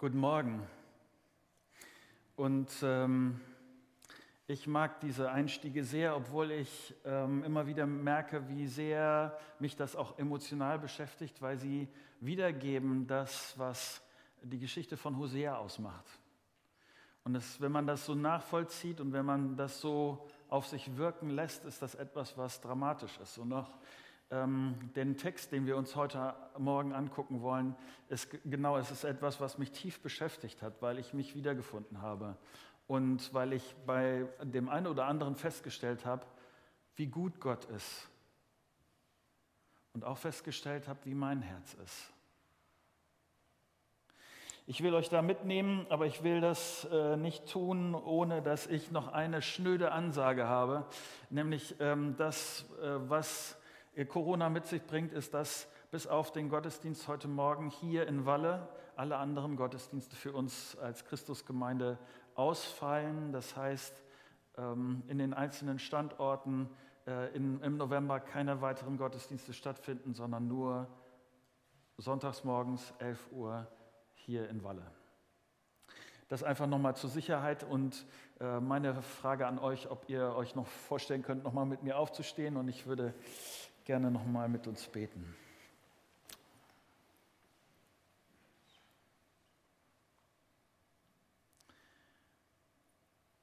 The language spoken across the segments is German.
Guten Morgen. Und ähm, ich mag diese Einstiege sehr, obwohl ich ähm, immer wieder merke, wie sehr mich das auch emotional beschäftigt, weil sie wiedergeben das, was die Geschichte von Hosea ausmacht. Und das, wenn man das so nachvollzieht und wenn man das so auf sich wirken lässt, ist das etwas, was dramatisch ist. Und auch ähm, den Text, den wir uns heute Morgen angucken wollen, ist genau, es ist etwas, was mich tief beschäftigt hat, weil ich mich wiedergefunden habe. Und weil ich bei dem einen oder anderen festgestellt habe, wie gut Gott ist. Und auch festgestellt habe, wie mein Herz ist. Ich will euch da mitnehmen, aber ich will das äh, nicht tun, ohne dass ich noch eine schnöde Ansage habe, nämlich ähm, das, äh, was Corona mit sich bringt, ist, dass bis auf den Gottesdienst heute Morgen hier in Walle alle anderen Gottesdienste für uns als Christusgemeinde ausfallen. Das heißt, ähm, in den einzelnen Standorten äh, im November keine weiteren Gottesdienste stattfinden, sondern nur sonntags morgens 11 Uhr hier in Walle. Das einfach nochmal zur Sicherheit und äh, meine Frage an euch, ob ihr euch noch vorstellen könnt, nochmal mit mir aufzustehen und ich würde gerne nochmal mit uns beten.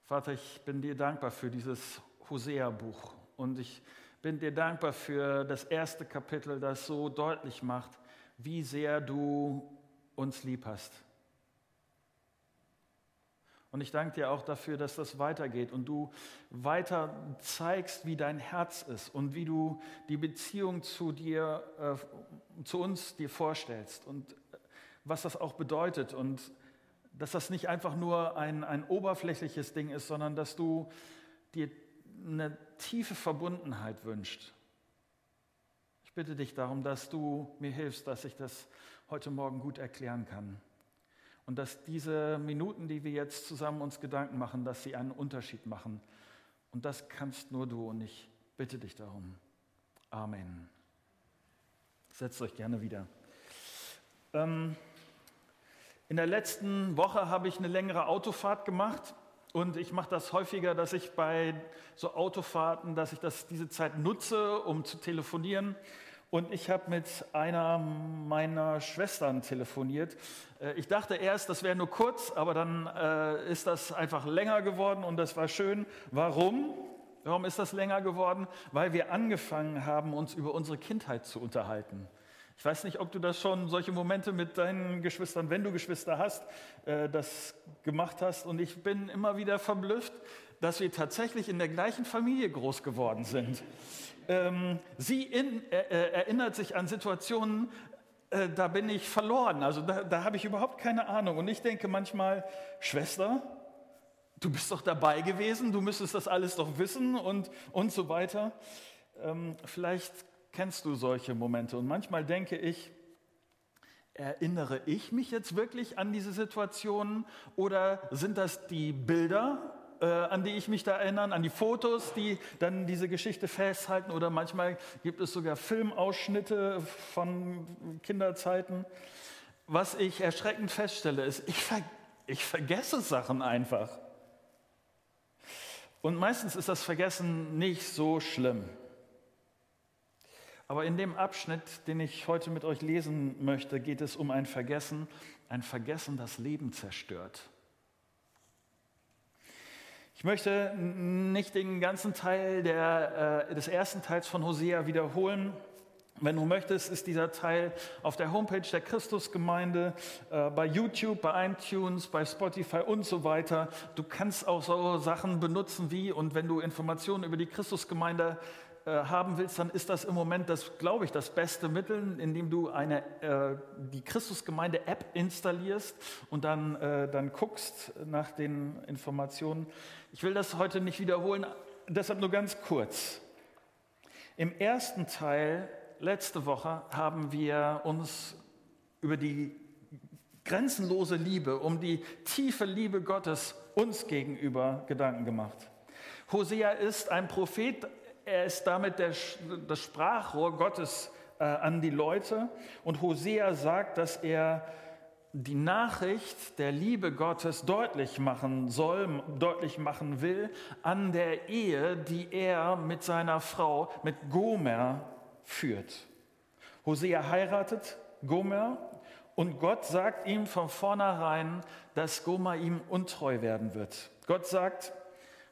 Vater, ich bin dir dankbar für dieses Hosea-Buch und ich bin dir dankbar für das erste Kapitel, das so deutlich macht, wie sehr du uns lieb hast. Und ich danke dir auch dafür, dass das weitergeht und du weiter zeigst, wie dein Herz ist und wie du die Beziehung zu dir, äh, zu uns dir vorstellst und äh, was das auch bedeutet und dass das nicht einfach nur ein, ein oberflächliches Ding ist, sondern dass du dir eine tiefe Verbundenheit wünscht. Ich bitte dich darum, dass du mir hilfst, dass ich das heute Morgen gut erklären kann. Und dass diese Minuten, die wir jetzt zusammen uns Gedanken machen, dass sie einen Unterschied machen. Und das kannst nur du und ich bitte dich darum. Amen. Setzt euch gerne wieder. Ähm, in der letzten Woche habe ich eine längere Autofahrt gemacht und ich mache das häufiger, dass ich bei so Autofahrten, dass ich das, diese Zeit nutze, um zu telefonieren. Und ich habe mit einer meiner Schwestern telefoniert. Äh, ich dachte erst, das wäre nur kurz, aber dann äh, ist das einfach länger geworden und das war schön. Warum? Warum ist das länger geworden? Weil wir angefangen haben, uns über unsere Kindheit zu unterhalten. Ich weiß nicht, ob du das schon, solche Momente mit deinen Geschwistern, wenn du Geschwister hast, äh, das gemacht hast. Und ich bin immer wieder verblüfft, dass wir tatsächlich in der gleichen Familie groß geworden sind. Ähm, sie in, äh, äh, erinnert sich an Situationen, äh, da bin ich verloren. Also da, da habe ich überhaupt keine Ahnung. Und ich denke manchmal, Schwester, du bist doch dabei gewesen, du müsstest das alles doch wissen und, und so weiter. Ähm, vielleicht kennst du solche Momente. Und manchmal denke ich, erinnere ich mich jetzt wirklich an diese Situationen oder sind das die Bilder, äh, an die ich mich da erinnere, an die Fotos, die dann diese Geschichte festhalten oder manchmal gibt es sogar Filmausschnitte von Kinderzeiten. Was ich erschreckend feststelle, ist, ich, ver ich vergesse Sachen einfach. Und meistens ist das Vergessen nicht so schlimm. Aber in dem Abschnitt, den ich heute mit euch lesen möchte, geht es um ein Vergessen, ein Vergessen, das Leben zerstört. Ich möchte nicht den ganzen Teil der, äh, des ersten Teils von Hosea wiederholen. Wenn du möchtest, ist dieser Teil auf der Homepage der Christusgemeinde, äh, bei YouTube, bei iTunes, bei Spotify und so weiter. Du kannst auch so Sachen benutzen wie, und wenn du Informationen über die Christusgemeinde äh, haben willst, dann ist das im Moment das, glaube ich, das beste Mittel, indem du eine, äh, die Christusgemeinde-App installierst und dann, äh, dann guckst nach den Informationen. Ich will das heute nicht wiederholen, deshalb nur ganz kurz. Im ersten Teil letzte Woche haben wir uns über die grenzenlose Liebe, um die tiefe Liebe Gottes uns gegenüber Gedanken gemacht. Hosea ist ein Prophet, er ist damit der, das Sprachrohr Gottes äh, an die Leute. Und Hosea sagt, dass er die Nachricht der Liebe Gottes deutlich machen soll, deutlich machen will an der Ehe, die er mit seiner Frau, mit Gomer, führt. Hosea heiratet Gomer und Gott sagt ihm von vornherein, dass Gomer ihm untreu werden wird. Gott sagt,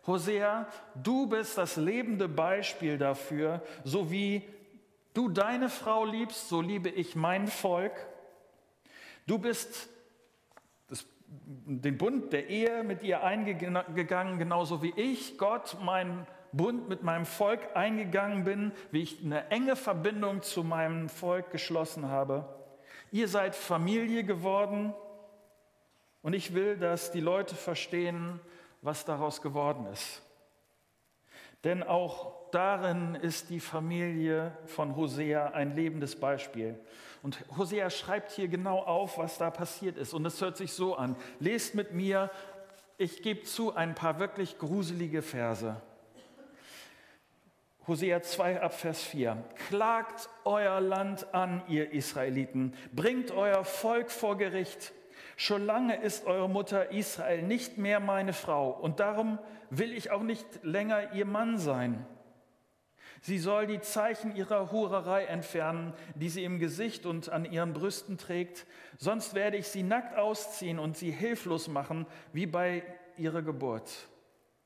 Hosea, du bist das lebende Beispiel dafür, so wie du deine Frau liebst, so liebe ich mein Volk Du bist das, den Bund der Ehe mit ihr eingegangen, genauso wie ich Gott meinen Bund mit meinem Volk eingegangen bin, wie ich eine enge Verbindung zu meinem Volk geschlossen habe. Ihr seid Familie geworden und ich will, dass die Leute verstehen, was daraus geworden ist. Denn auch darin ist die Familie von Hosea ein lebendes Beispiel. Und Hosea schreibt hier genau auf, was da passiert ist. Und es hört sich so an. Lest mit mir, ich gebe zu, ein paar wirklich gruselige Verse. Hosea 2 ab Vers 4. Klagt euer Land an, ihr Israeliten. Bringt euer Volk vor Gericht. Schon lange ist eure Mutter Israel nicht mehr meine Frau. Und darum will ich auch nicht länger ihr Mann sein. Sie soll die Zeichen ihrer Hurerei entfernen, die sie im Gesicht und an ihren Brüsten trägt. Sonst werde ich sie nackt ausziehen und sie hilflos machen, wie bei ihrer Geburt.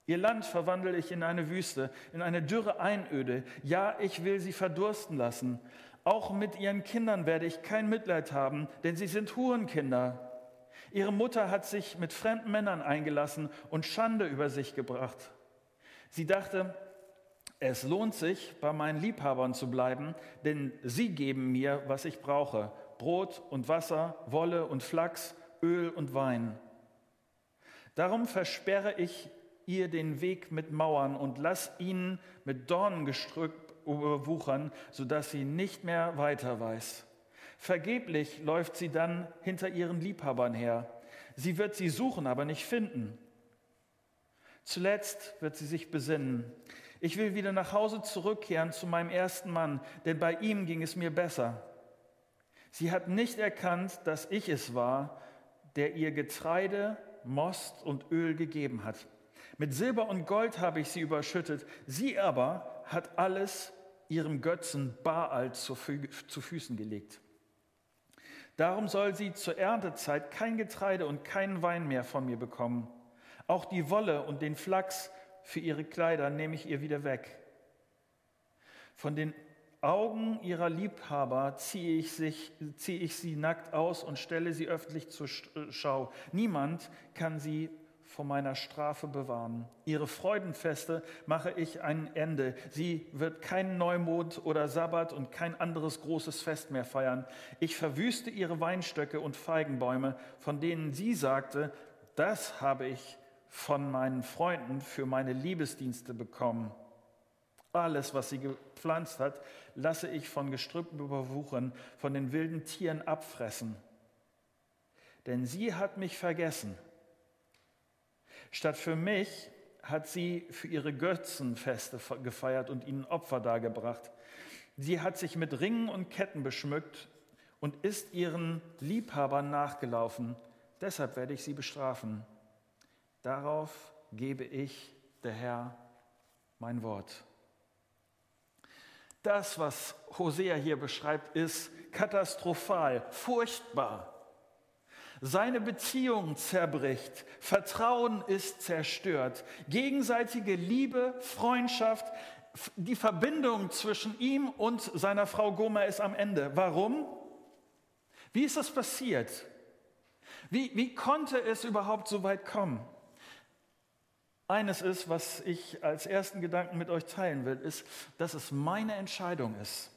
Ihr Land verwandle ich in eine Wüste, in eine dürre Einöde. Ja, ich will sie verdursten lassen. Auch mit ihren Kindern werde ich kein Mitleid haben, denn sie sind Hurenkinder. Ihre Mutter hat sich mit fremden Männern eingelassen und Schande über sich gebracht. Sie dachte, es lohnt sich, bei meinen Liebhabern zu bleiben, denn sie geben mir, was ich brauche. Brot und Wasser, Wolle und Flachs, Öl und Wein. Darum versperre ich ihr den Weg mit Mauern und lass ihn mit Dornengestrüpp überwuchern, sodass sie nicht mehr weiter weiß. Vergeblich läuft sie dann hinter ihren Liebhabern her. Sie wird sie suchen, aber nicht finden. Zuletzt wird sie sich besinnen. Ich will wieder nach Hause zurückkehren zu meinem ersten Mann, denn bei ihm ging es mir besser. Sie hat nicht erkannt, dass ich es war, der ihr Getreide, Most und Öl gegeben hat. Mit Silber und Gold habe ich sie überschüttet. Sie aber hat alles ihrem Götzen Baal zu, Fü zu Füßen gelegt. Darum soll sie zur Erntezeit kein Getreide und keinen Wein mehr von mir bekommen. Auch die Wolle und den Flachs für ihre Kleider nehme ich ihr wieder weg. Von den Augen ihrer Liebhaber ziehe ich, sich, ziehe ich sie nackt aus und stelle sie öffentlich zur Schau. Niemand kann sie vor meiner Strafe bewahren. Ihre Freudenfeste mache ich ein Ende. Sie wird keinen Neumond oder Sabbat und kein anderes großes Fest mehr feiern. Ich verwüste ihre Weinstöcke und Feigenbäume, von denen sie sagte, das habe ich von meinen Freunden für meine Liebesdienste bekommen. Alles, was sie gepflanzt hat, lasse ich von Gestrüppen überwuchern, von den wilden Tieren abfressen. Denn sie hat mich vergessen. Statt für mich hat sie für ihre Götzenfeste gefeiert und ihnen Opfer dargebracht. Sie hat sich mit Ringen und Ketten beschmückt und ist ihren Liebhabern nachgelaufen. Deshalb werde ich sie bestrafen. Darauf gebe ich, der Herr, mein Wort. Das, was Hosea hier beschreibt, ist katastrophal, furchtbar. Seine Beziehung zerbricht, Vertrauen ist zerstört, gegenseitige Liebe, Freundschaft, die Verbindung zwischen ihm und seiner Frau Gomer ist am Ende. Warum? Wie ist das passiert? Wie, wie konnte es überhaupt so weit kommen? eines ist, was ich als ersten Gedanken mit euch teilen will, ist, dass es meine Entscheidung ist.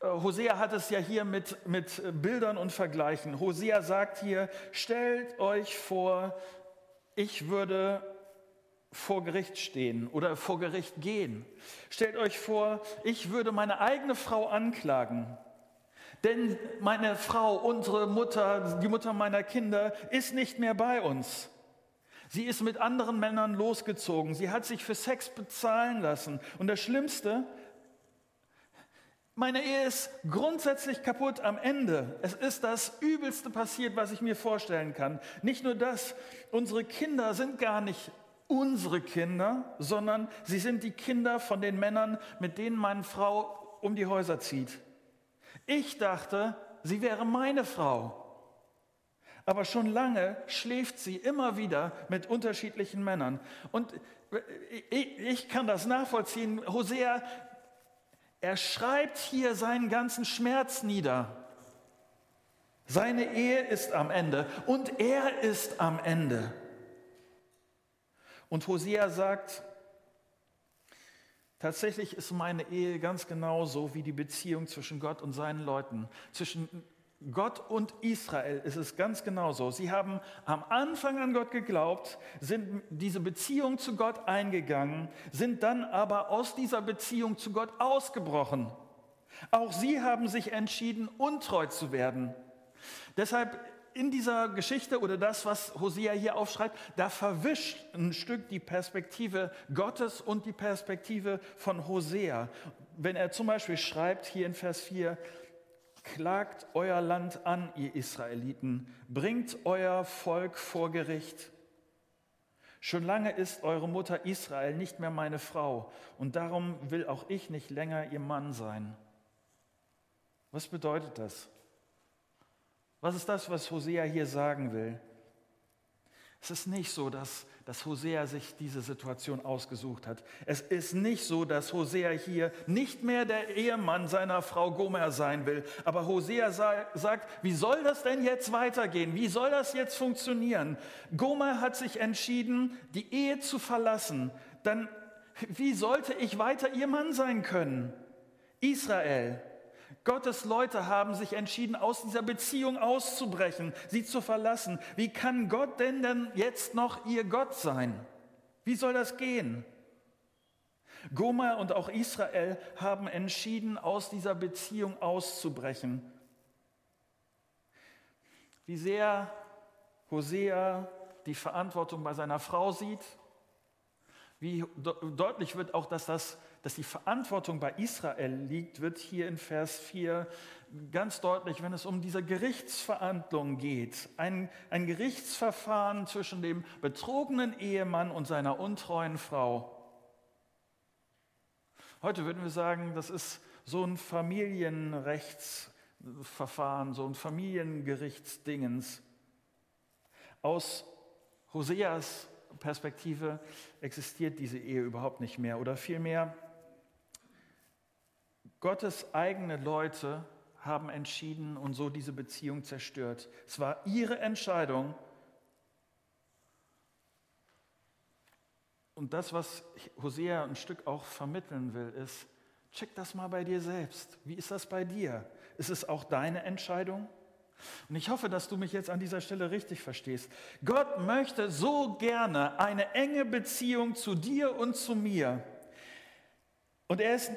Äh, Hosea hat es ja hier mit, mit Bildern und Vergleichen. Hosea sagt hier, stellt euch vor, ich würde vor Gericht stehen oder vor Gericht gehen. Stellt euch vor, ich würde meine eigene Frau anklagen. Denn meine Frau, unsere Mutter, die Mutter meiner Kinder, ist nicht mehr bei uns. Sie ist mit anderen Männern losgezogen. Sie hat sich für Sex bezahlen lassen. Und das Schlimmste, Meine Ehe ist grundsätzlich kaputt am Ende. Es ist das Übelste passiert, was ich mir vorstellen kann. Nicht nur das, unsere Kinder sind gar nicht unsere Kinder, sondern sie sind die Kinder von den Männern, mit denen meine Frau um die Häuser zieht. Ich dachte, sie wäre meine Frau. Aber schon lange schläft sie immer wieder mit unterschiedlichen Männern. Und ich kann das nachvollziehen. Hosea er schreibt hier seinen ganzen Schmerz nieder. Seine Ehe ist am Ende und er ist am Ende. Und Hosea sagt, tatsächlich ist meine Ehe ganz genauso wie die Beziehung zwischen Gott und seinen Leuten, zwischen Gott und Israel ist es ganz genauso. Sie haben am Anfang an Gott geglaubt, sind diese Beziehung zu Gott eingegangen, sind dann aber aus dieser Beziehung zu Gott ausgebrochen. Auch sie haben sich entschieden, untreu zu werden. Deshalb in dieser Geschichte oder das, was Hosea hier aufschreibt, da verwischt ein Stück die Perspektive Gottes und die Perspektive von Hosea. Wenn er zum Beispiel schreibt hier in Vers 4, Klagt euer Land an, ihr Israeliten, bringt euer Volk vor Gericht. Schon lange ist eure Mutter Israel nicht mehr meine Frau und darum will auch ich nicht länger ihr Mann sein. Was bedeutet das? Was ist das, was Hosea hier sagen will? Es ist nicht so, dass dass Hosea sich diese Situation ausgesucht hat. Es ist nicht so, dass Hosea hier nicht mehr der Ehemann seiner Frau Gomer sein will. Aber Hosea sagt, wie soll das denn jetzt weitergehen? Wie soll das jetzt funktionieren? Gomer hat sich entschieden, die Ehe zu verlassen. Dann, wie sollte ich weiter ihr Mann sein können? Israel, Gottes Leute haben sich entschieden, aus dieser Beziehung auszubrechen, sie zu verlassen. Wie kann Gott denn denn jetzt noch ihr Gott sein? Wie soll das gehen? Gomer und auch Israel haben entschieden, aus dieser Beziehung auszubrechen. Wie sehr Hosea die Verantwortung bei seiner Frau sieht, wie deutlich wird auch, dass das dass die Verantwortung bei Israel liegt, wird hier in Vers 4 ganz deutlich, wenn es um diese Gerichtsverhandlung geht. Ein, ein Gerichtsverfahren zwischen dem betrogenen Ehemann und seiner untreuen Frau. Heute würden wir sagen, das ist so ein Familienrechtsverfahren, so ein Familiengerichtsdingens. Aus Hoseas Perspektive existiert diese Ehe überhaupt nicht mehr oder vielmehr Gottes eigene Leute haben entschieden und so diese Beziehung zerstört. Es war ihre Entscheidung. Und das, was Hosea ein Stück auch vermitteln will, ist, check das mal bei dir selbst. Wie ist das bei dir? Ist es auch deine Entscheidung? Und ich hoffe, dass du mich jetzt an dieser Stelle richtig verstehst. Gott möchte so gerne eine enge Beziehung zu dir und zu mir. Und er ist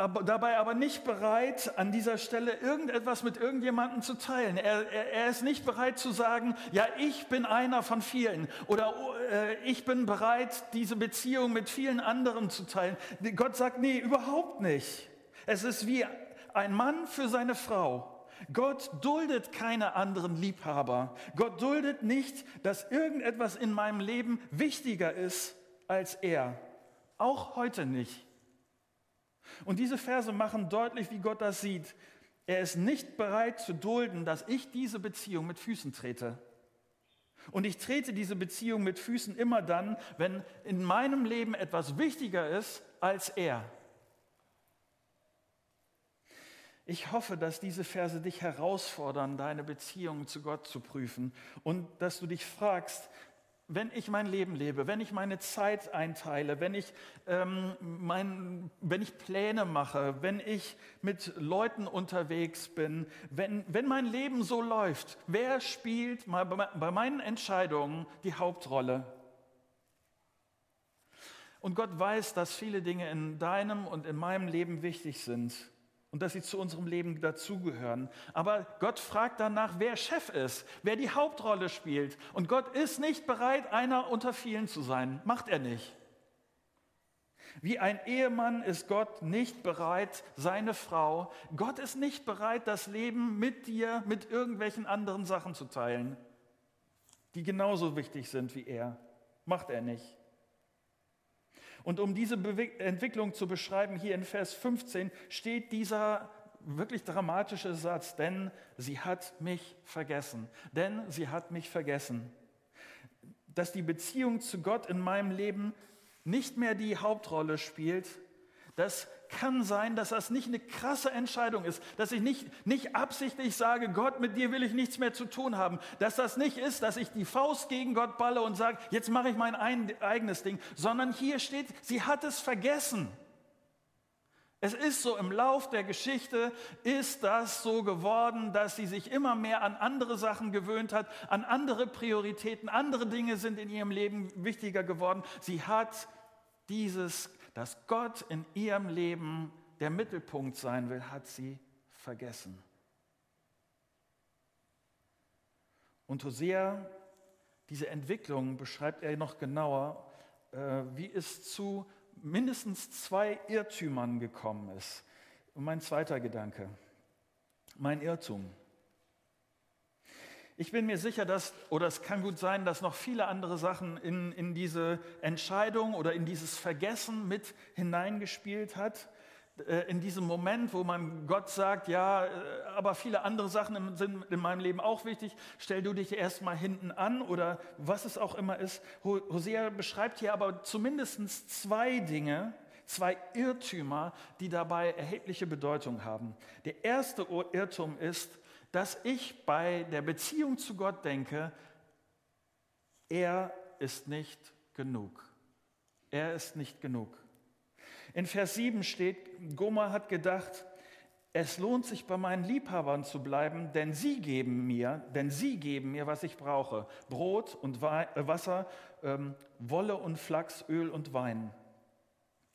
aber dabei aber nicht bereit, an dieser Stelle irgendetwas mit irgendjemandem zu teilen. Er, er, er ist nicht bereit zu sagen, ja, ich bin einer von vielen oder äh, ich bin bereit, diese Beziehung mit vielen anderen zu teilen. Gott sagt, nee, überhaupt nicht. Es ist wie ein Mann für seine Frau. Gott duldet keine anderen Liebhaber. Gott duldet nicht, dass irgendetwas in meinem Leben wichtiger ist als er. Auch heute nicht. Und diese Verse machen deutlich, wie Gott das sieht. Er ist nicht bereit zu dulden, dass ich diese Beziehung mit Füßen trete. Und ich trete diese Beziehung mit Füßen immer dann, wenn in meinem Leben etwas wichtiger ist als er. Ich hoffe, dass diese Verse dich herausfordern, deine Beziehung zu Gott zu prüfen und dass du dich fragst, wenn ich mein Leben lebe, wenn ich meine Zeit einteile, wenn ich, ähm, mein, wenn ich Pläne mache, wenn ich mit Leuten unterwegs bin, wenn, wenn mein Leben so läuft, wer spielt bei meinen Entscheidungen die Hauptrolle? Und Gott weiß, dass viele Dinge in deinem und in meinem Leben wichtig sind und dass sie zu unserem Leben dazugehören. Aber Gott fragt danach, wer Chef ist, wer die Hauptrolle spielt. Und Gott ist nicht bereit, einer unter vielen zu sein. Macht er nicht. Wie ein Ehemann ist Gott nicht bereit, seine Frau, Gott ist nicht bereit, das Leben mit dir, mit irgendwelchen anderen Sachen zu teilen, die genauso wichtig sind wie er. Macht er nicht. Und um diese Entwicklung zu beschreiben, hier in Vers 15 steht dieser wirklich dramatische Satz, denn sie hat mich vergessen, denn sie hat mich vergessen. Dass die Beziehung zu Gott in meinem Leben nicht mehr die Hauptrolle spielt, das kann sein, dass das nicht eine krasse Entscheidung ist, dass ich nicht, nicht absichtlich sage, Gott, mit dir will ich nichts mehr zu tun haben, dass das nicht ist, dass ich die Faust gegen Gott balle und sage, jetzt mache ich mein eigenes Ding, sondern hier steht, sie hat es vergessen. Es ist so, im Lauf der Geschichte ist das so geworden, dass sie sich immer mehr an andere Sachen gewöhnt hat, an andere Prioritäten, andere Dinge sind in ihrem Leben wichtiger geworden. Sie hat dieses, dass Gott in ihrem Leben der Mittelpunkt sein will, hat sie vergessen. Und Hosea, diese Entwicklung beschreibt er noch genauer, äh, wie es zu mindestens zwei Irrtümern gekommen ist. Und mein zweiter Gedanke, mein Irrtum. Ich bin mir sicher, dass, oder es kann gut sein, dass noch viele andere Sachen in, in diese Entscheidung oder in dieses Vergessen mit hineingespielt hat. Äh, in diesem Moment, wo man Gott sagt, ja, äh, aber viele andere Sachen sind in meinem Leben auch wichtig, stell du dich erstmal hinten an oder was es auch immer ist. Hosea beschreibt hier aber zumindest zwei Dinge, zwei Irrtümer, die dabei erhebliche Bedeutung haben. Der erste Irrtum ist, dass ich bei der Beziehung zu Gott denke, er ist nicht genug. Er ist nicht genug. In Vers 7 steht, Goma hat gedacht, es lohnt sich bei meinen Liebhabern zu bleiben, denn sie geben mir, denn sie geben mir, was ich brauche. Brot und äh, Wasser, ähm, Wolle und Flachs, Öl und Wein.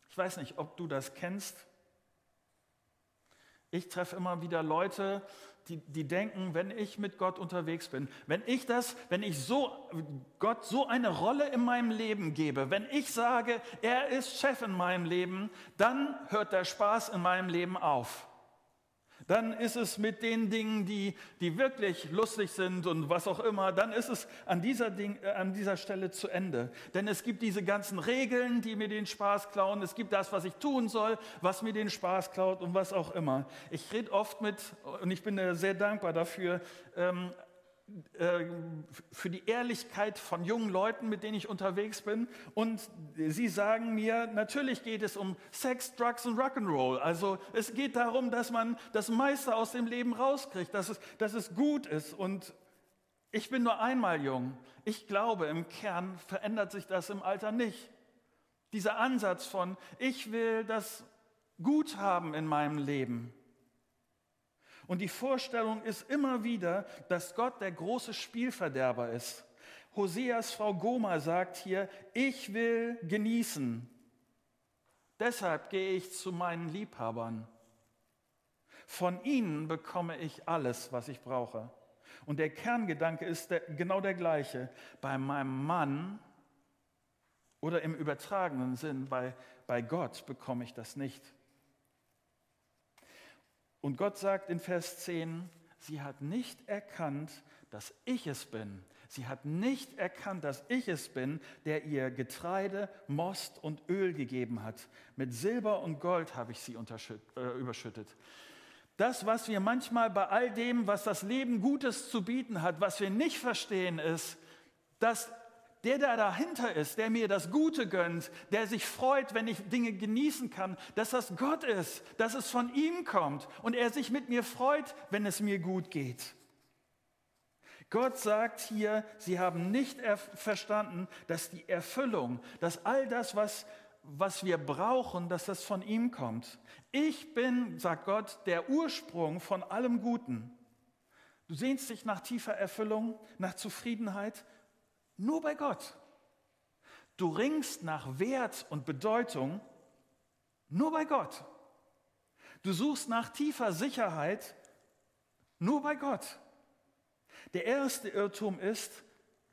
Ich weiß nicht, ob du das kennst. Ich treffe immer wieder Leute, die, die denken, wenn ich mit Gott unterwegs bin, wenn ich das, wenn ich so Gott so eine Rolle in meinem Leben gebe, wenn ich sage, er ist Chef in meinem Leben, dann hört der Spaß in meinem Leben auf dann ist es mit den Dingen, die, die wirklich lustig sind und was auch immer, dann ist es an dieser, Ding, äh, an dieser Stelle zu Ende. Denn es gibt diese ganzen Regeln, die mir den Spaß klauen. Es gibt das, was ich tun soll, was mir den Spaß klaut und was auch immer. Ich rede oft mit, und ich bin sehr dankbar dafür, ähm, äh, für die Ehrlichkeit von jungen Leuten, mit denen ich unterwegs bin. Und sie sagen mir, natürlich geht es um Sex, Drugs und Rock'n'Roll. Also es geht darum, dass man das meiste aus dem Leben rauskriegt, dass es, dass es gut ist. Und ich bin nur einmal jung. Ich glaube, im Kern verändert sich das im Alter nicht. Dieser Ansatz von, ich will das gut haben in meinem Leben. Und die Vorstellung ist immer wieder, dass Gott der große Spielverderber ist. Hoseas Frau Goma sagt hier, ich will genießen. Deshalb gehe ich zu meinen Liebhabern. Von ihnen bekomme ich alles, was ich brauche. Und der Kerngedanke ist der, genau der gleiche. Bei meinem Mann oder im übertragenen Sinn, bei, bei Gott bekomme ich das nicht. Und Gott sagt in Vers 10, sie hat nicht erkannt, dass ich es bin. Sie hat nicht erkannt, dass ich es bin, der ihr Getreide, Most und Öl gegeben hat. Mit Silber und Gold habe ich sie äh, überschüttet. Das, was wir manchmal bei all dem, was das Leben Gutes zu bieten hat, was wir nicht verstehen, ist, dass der, der dahinter ist, der mir das Gute gönnt, der sich freut, wenn ich Dinge genießen kann, dass das Gott ist, dass es von ihm kommt und er sich mit mir freut, wenn es mir gut geht. Gott sagt hier, sie haben nicht verstanden, dass die Erfüllung, dass all das, was, was wir brauchen, dass das von ihm kommt. Ich bin, sagt Gott, der Ursprung von allem Guten. Du sehnst dich nach tiefer Erfüllung, nach Zufriedenheit, nur bei Gott. Du ringst nach Wert und Bedeutung nur bei Gott. Du suchst nach tiefer Sicherheit nur bei Gott. Der erste Irrtum ist,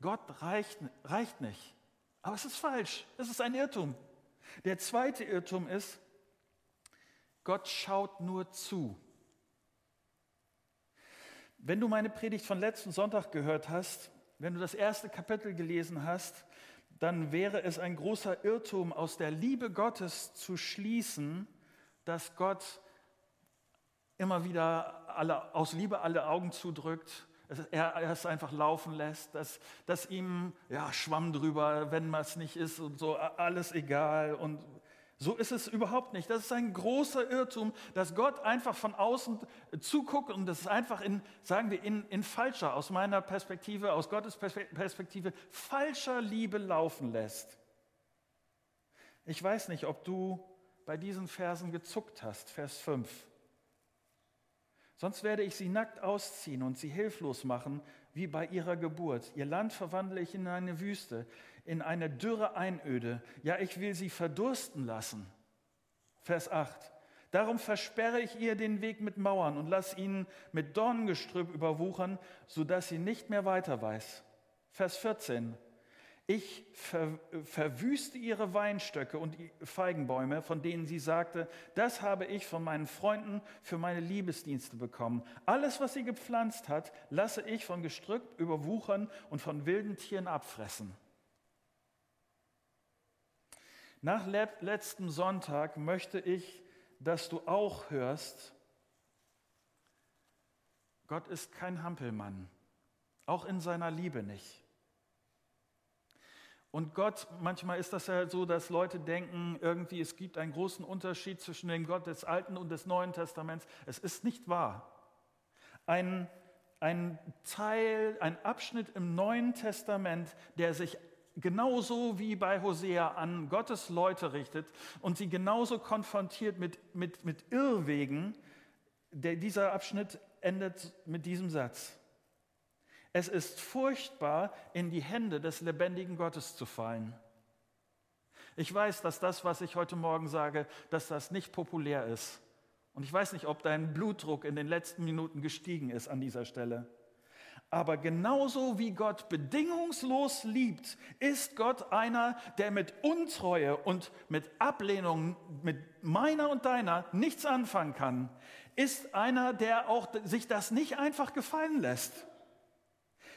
Gott reicht, reicht nicht. Aber es ist falsch. Es ist ein Irrtum. Der zweite Irrtum ist, Gott schaut nur zu. Wenn du meine Predigt von letzten Sonntag gehört hast, wenn du das erste Kapitel gelesen hast, dann wäre es ein großer Irrtum, aus der Liebe Gottes zu schließen, dass Gott immer wieder alle, aus Liebe alle Augen zudrückt, er, es einfach laufen lässt, dass, dass ihm ja, Schwamm drüber, wenn man es nicht ist und so, alles egal und so ist es überhaupt nicht. Das ist ein großer Irrtum, dass Gott einfach von außen zuguckt und das ist einfach in, sagen wir, in, in falscher, aus meiner Perspektive, aus Gottes Perspektive, falscher Liebe laufen lässt. Ich weiß nicht, ob du bei diesen Versen gezuckt hast, Vers 5. Sonst werde ich sie nackt ausziehen und sie hilflos machen, wie bei ihrer Geburt. Ihr Land verwandle ich in eine Wüste in eine dürre Einöde. Ja, ich will sie verdursten lassen. Vers 8. Darum versperre ich ihr den Weg mit Mauern und lass ihn mit Dornengestrüpp überwuchern, sodass sie nicht mehr weiter weiß. Vers 14. Ich ver, verwüste ihre Weinstöcke und Feigenbäume, von denen sie sagte, das habe ich von meinen Freunden für meine Liebesdienste bekommen. Alles, was sie gepflanzt hat, lasse ich von Gestrüpp überwuchern und von wilden Tieren abfressen. Nach letztem Sonntag möchte ich, dass du auch hörst, Gott ist kein Hampelmann, auch in seiner Liebe nicht. Und Gott, manchmal ist das ja so, dass Leute denken, irgendwie es gibt einen großen Unterschied zwischen dem Gott des Alten und des Neuen Testaments. Es ist nicht wahr. Ein, ein Teil, ein Abschnitt im Neuen Testament, der sich genauso wie bei Hosea an Gottes Leute richtet und sie genauso konfrontiert mit, mit, mit Irrwegen, der, dieser Abschnitt endet mit diesem Satz. Es ist furchtbar, in die Hände des lebendigen Gottes zu fallen. Ich weiß, dass das, was ich heute Morgen sage, dass das nicht populär ist. Und ich weiß nicht, ob dein Blutdruck in den letzten Minuten gestiegen ist an dieser Stelle. Aber genauso wie Gott bedingungslos liebt, ist Gott einer, der mit Untreue und mit Ablehnung, mit meiner und deiner nichts anfangen kann, ist einer, der auch sich das nicht einfach gefallen lässt.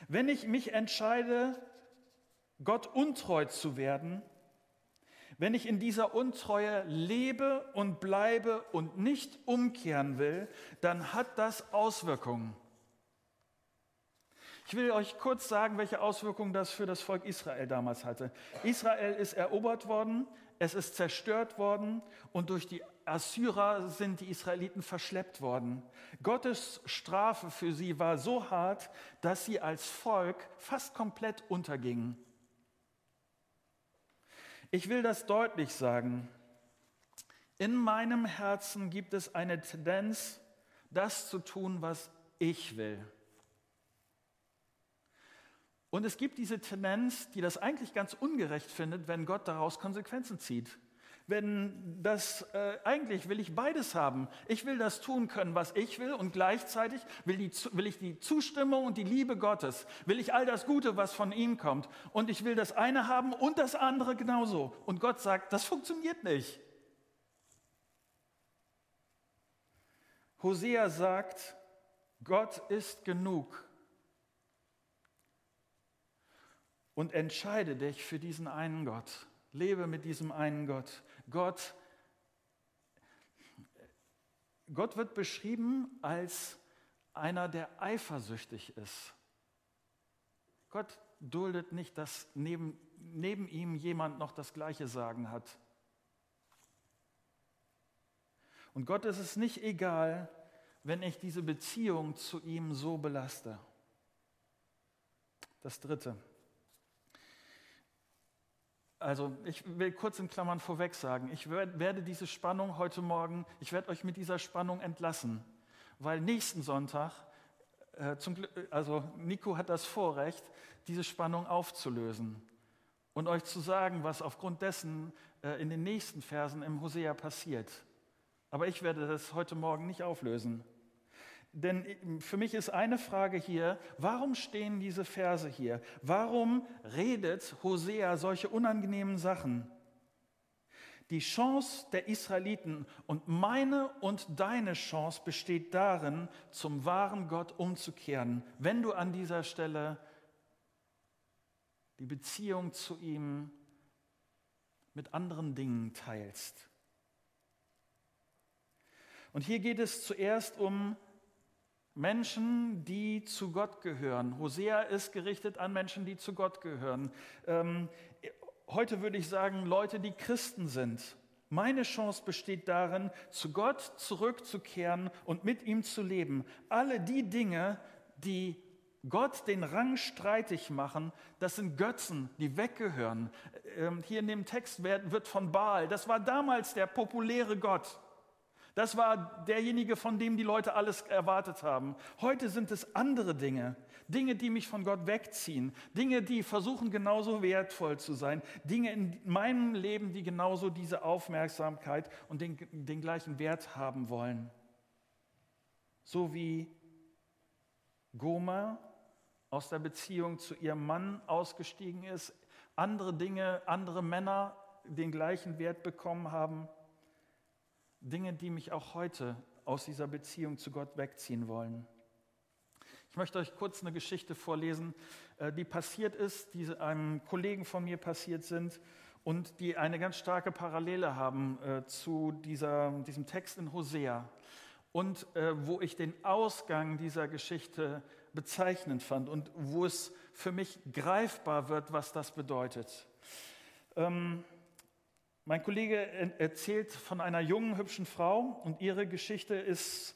Wenn ich mich entscheide, Gott untreu zu werden, wenn ich in dieser Untreue lebe und bleibe und nicht umkehren will, dann hat das Auswirkungen. Ich will euch kurz sagen, welche Auswirkungen das für das Volk Israel damals hatte. Israel ist erobert worden, es ist zerstört worden und durch die Assyrer sind die Israeliten verschleppt worden. Gottes Strafe für sie war so hart, dass sie als Volk fast komplett untergingen. Ich will das deutlich sagen. In meinem Herzen gibt es eine Tendenz, das zu tun, was ich will. Und es gibt diese Tendenz, die das eigentlich ganz ungerecht findet, wenn Gott daraus Konsequenzen zieht. Wenn das, äh, eigentlich will ich beides haben. Ich will das tun können, was ich will und gleichzeitig will, die, will ich die Zustimmung und die Liebe Gottes, will ich all das Gute, was von ihm kommt. Und ich will das eine haben und das andere genauso. Und Gott sagt, das funktioniert nicht. Hosea sagt, Gott ist genug. Und entscheide dich für diesen einen Gott. Lebe mit diesem einen Gott. Gott, Gott wird beschrieben als einer, der eifersüchtig ist. Gott duldet nicht, dass neben, neben ihm jemand noch das gleiche Sagen hat. Und Gott ist es nicht egal, wenn ich diese Beziehung zu ihm so belaste. Das Dritte. Also ich will kurz in Klammern vorweg sagen, ich werde diese Spannung heute Morgen, ich werde euch mit dieser Spannung entlassen, weil nächsten Sonntag, äh, zum, also Nico hat das Vorrecht, diese Spannung aufzulösen und euch zu sagen, was aufgrund dessen äh, in den nächsten Versen im Hosea passiert. Aber ich werde das heute Morgen nicht auflösen. Denn für mich ist eine Frage hier, warum stehen diese Verse hier? Warum redet Hosea solche unangenehmen Sachen? Die Chance der Israeliten und meine und deine Chance besteht darin, zum wahren Gott umzukehren, wenn du an dieser Stelle die Beziehung zu ihm mit anderen Dingen teilst. Und hier geht es zuerst um Menschen, die zu Gott gehören. Hosea ist gerichtet an Menschen, die zu Gott gehören. Ähm, heute würde ich sagen, Leute, die Christen sind. Meine Chance besteht darin, zu Gott zurückzukehren und mit ihm zu leben. Alle die Dinge, die Gott den Rang streitig machen, das sind Götzen, die weggehören. Ähm, hier in dem Text wird von Baal, das war damals der populäre Gott. Das war derjenige, von dem die Leute alles erwartet haben. Heute sind es andere Dinge. Dinge, die mich von Gott wegziehen. Dinge, die versuchen genauso wertvoll zu sein. Dinge in meinem Leben, die genauso diese Aufmerksamkeit und den, den gleichen Wert haben wollen. So wie Goma aus der Beziehung zu ihrem Mann ausgestiegen ist, andere Dinge, andere Männer den gleichen Wert bekommen haben. Dinge, die mich auch heute aus dieser Beziehung zu Gott wegziehen wollen. Ich möchte euch kurz eine Geschichte vorlesen, äh, die passiert ist, die einem Kollegen von mir passiert sind und die eine ganz starke Parallele haben äh, zu dieser, diesem Text in Hosea und äh, wo ich den Ausgang dieser Geschichte bezeichnend fand und wo es für mich greifbar wird, was das bedeutet. Ähm, mein Kollege erzählt von einer jungen, hübschen Frau und ihre Geschichte ist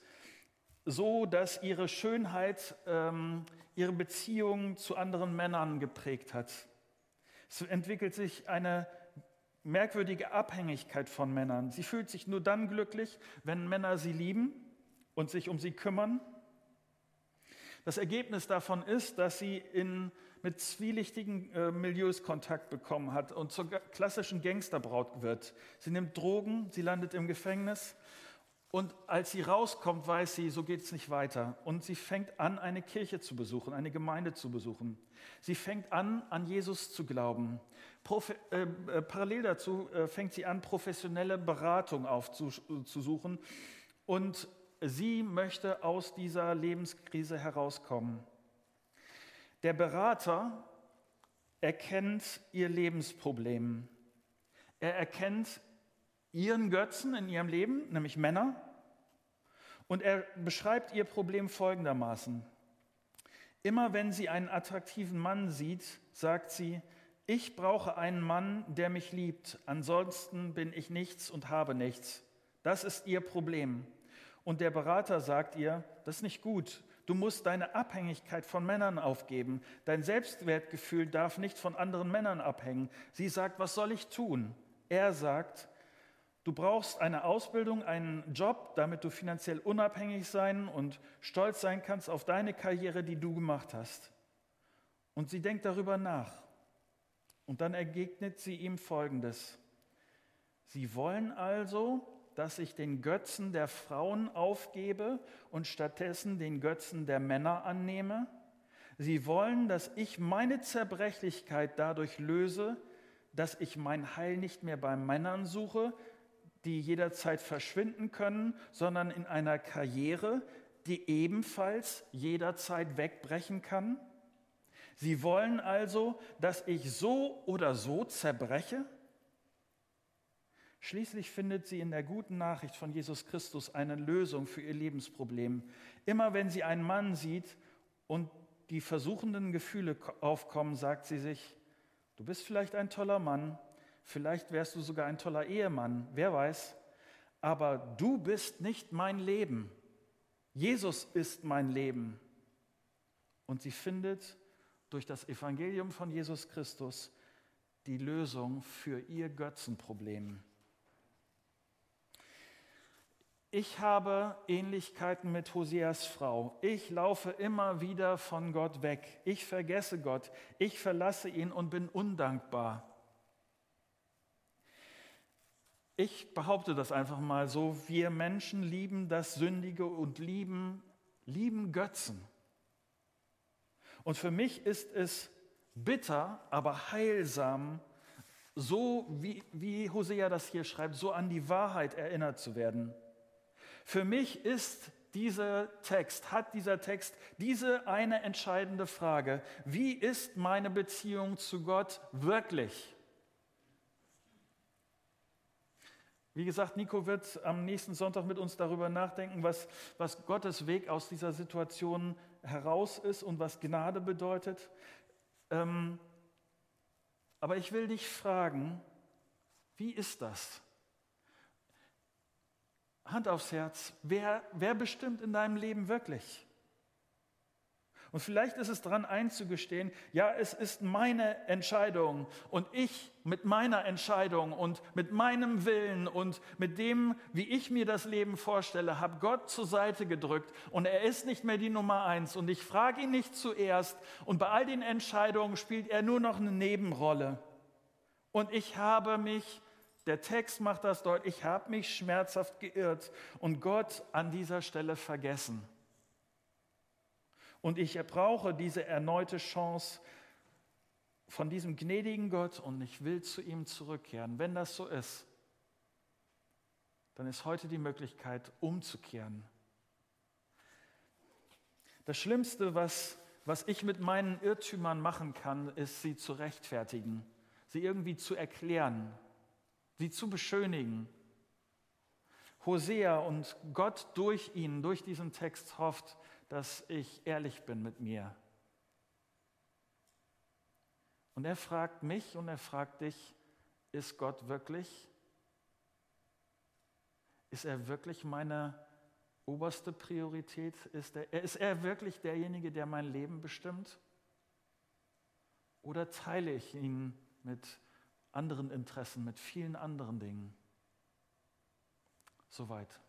so, dass ihre Schönheit ähm, ihre Beziehung zu anderen Männern geprägt hat. Es entwickelt sich eine merkwürdige Abhängigkeit von Männern. Sie fühlt sich nur dann glücklich, wenn Männer sie lieben und sich um sie kümmern. Das Ergebnis davon ist, dass sie in mit zwielichtigen äh, Milieus Kontakt bekommen hat und zur klassischen Gangsterbraut wird. Sie nimmt Drogen, sie landet im Gefängnis und als sie rauskommt, weiß sie, so geht es nicht weiter. Und sie fängt an, eine Kirche zu besuchen, eine Gemeinde zu besuchen. Sie fängt an, an Jesus zu glauben. Profe äh, äh, parallel dazu äh, fängt sie an, professionelle Beratung aufzusuchen. Und sie möchte aus dieser Lebenskrise herauskommen. Der Berater erkennt ihr Lebensproblem. Er erkennt ihren Götzen in ihrem Leben, nämlich Männer, und er beschreibt ihr Problem folgendermaßen. Immer wenn sie einen attraktiven Mann sieht, sagt sie, ich brauche einen Mann, der mich liebt, ansonsten bin ich nichts und habe nichts. Das ist ihr Problem. Und der Berater sagt ihr, das ist nicht gut, Du musst deine Abhängigkeit von Männern aufgeben. Dein Selbstwertgefühl darf nicht von anderen Männern abhängen. Sie sagt, was soll ich tun? Er sagt, du brauchst eine Ausbildung, einen Job, damit du finanziell unabhängig sein und stolz sein kannst auf deine Karriere, die du gemacht hast. Und sie denkt darüber nach. Und dann ergegnet sie ihm Folgendes. Sie wollen also, dass ich den Götzen der Frauen aufgebe und stattdessen den Götzen der Männer annehme. Sie wollen, dass ich meine Zerbrechlichkeit dadurch löse, dass ich mein Heil nicht mehr bei Männern suche, die jederzeit verschwinden können, sondern in einer Karriere, die ebenfalls jederzeit wegbrechen kann. Sie wollen also, dass ich so oder so zerbreche. Schließlich findet sie in der guten Nachricht von Jesus Christus eine Lösung für ihr Lebensproblem. Immer wenn sie einen Mann sieht und die versuchenden Gefühle aufkommen, sagt sie sich, du bist vielleicht ein toller Mann, vielleicht wärst du sogar ein toller Ehemann, wer weiß, aber du bist nicht mein Leben. Jesus ist mein Leben. Und sie findet durch das Evangelium von Jesus Christus die Lösung für ihr Götzenproblem. Ich habe Ähnlichkeiten mit Hoseas Frau. Ich laufe immer wieder von Gott weg. Ich vergesse Gott. Ich verlasse ihn und bin undankbar. Ich behaupte das einfach mal so. Wir Menschen lieben das Sündige und lieben, lieben Götzen. Und für mich ist es bitter, aber heilsam, so wie, wie Hosea das hier schreibt, so an die Wahrheit erinnert zu werden. Für mich ist dieser Text, hat dieser Text diese eine entscheidende Frage. Wie ist meine Beziehung zu Gott wirklich? Wie gesagt, Nico wird am nächsten Sonntag mit uns darüber nachdenken, was, was Gottes Weg aus dieser Situation heraus ist und was Gnade bedeutet. Ähm, aber ich will dich fragen, wie ist das? Hand aufs Herz, wer, wer bestimmt in deinem Leben wirklich? Und vielleicht ist es daran einzugestehen, ja, es ist meine Entscheidung und ich mit meiner Entscheidung und mit meinem Willen und mit dem, wie ich mir das Leben vorstelle, habe Gott zur Seite gedrückt und er ist nicht mehr die Nummer eins und ich frage ihn nicht zuerst und bei all den Entscheidungen spielt er nur noch eine Nebenrolle. Und ich habe mich der Text macht das deutlich, ich habe mich schmerzhaft geirrt und Gott an dieser Stelle vergessen. Und ich brauche diese erneute Chance von diesem gnädigen Gott und ich will zu ihm zurückkehren. Wenn das so ist, dann ist heute die Möglichkeit, umzukehren. Das Schlimmste, was, was ich mit meinen Irrtümern machen kann, ist, sie zu rechtfertigen, sie irgendwie zu erklären, sie zu beschönigen. Hosea und Gott durch ihn, durch diesen Text hofft, dass ich ehrlich bin mit mir. Und er fragt mich und er fragt dich, ist Gott wirklich? Ist er wirklich meine oberste Priorität? Ist er, ist er wirklich derjenige, der mein Leben bestimmt? Oder teile ich ihn mit anderen Interessen, mit vielen anderen Dingen. Soweit.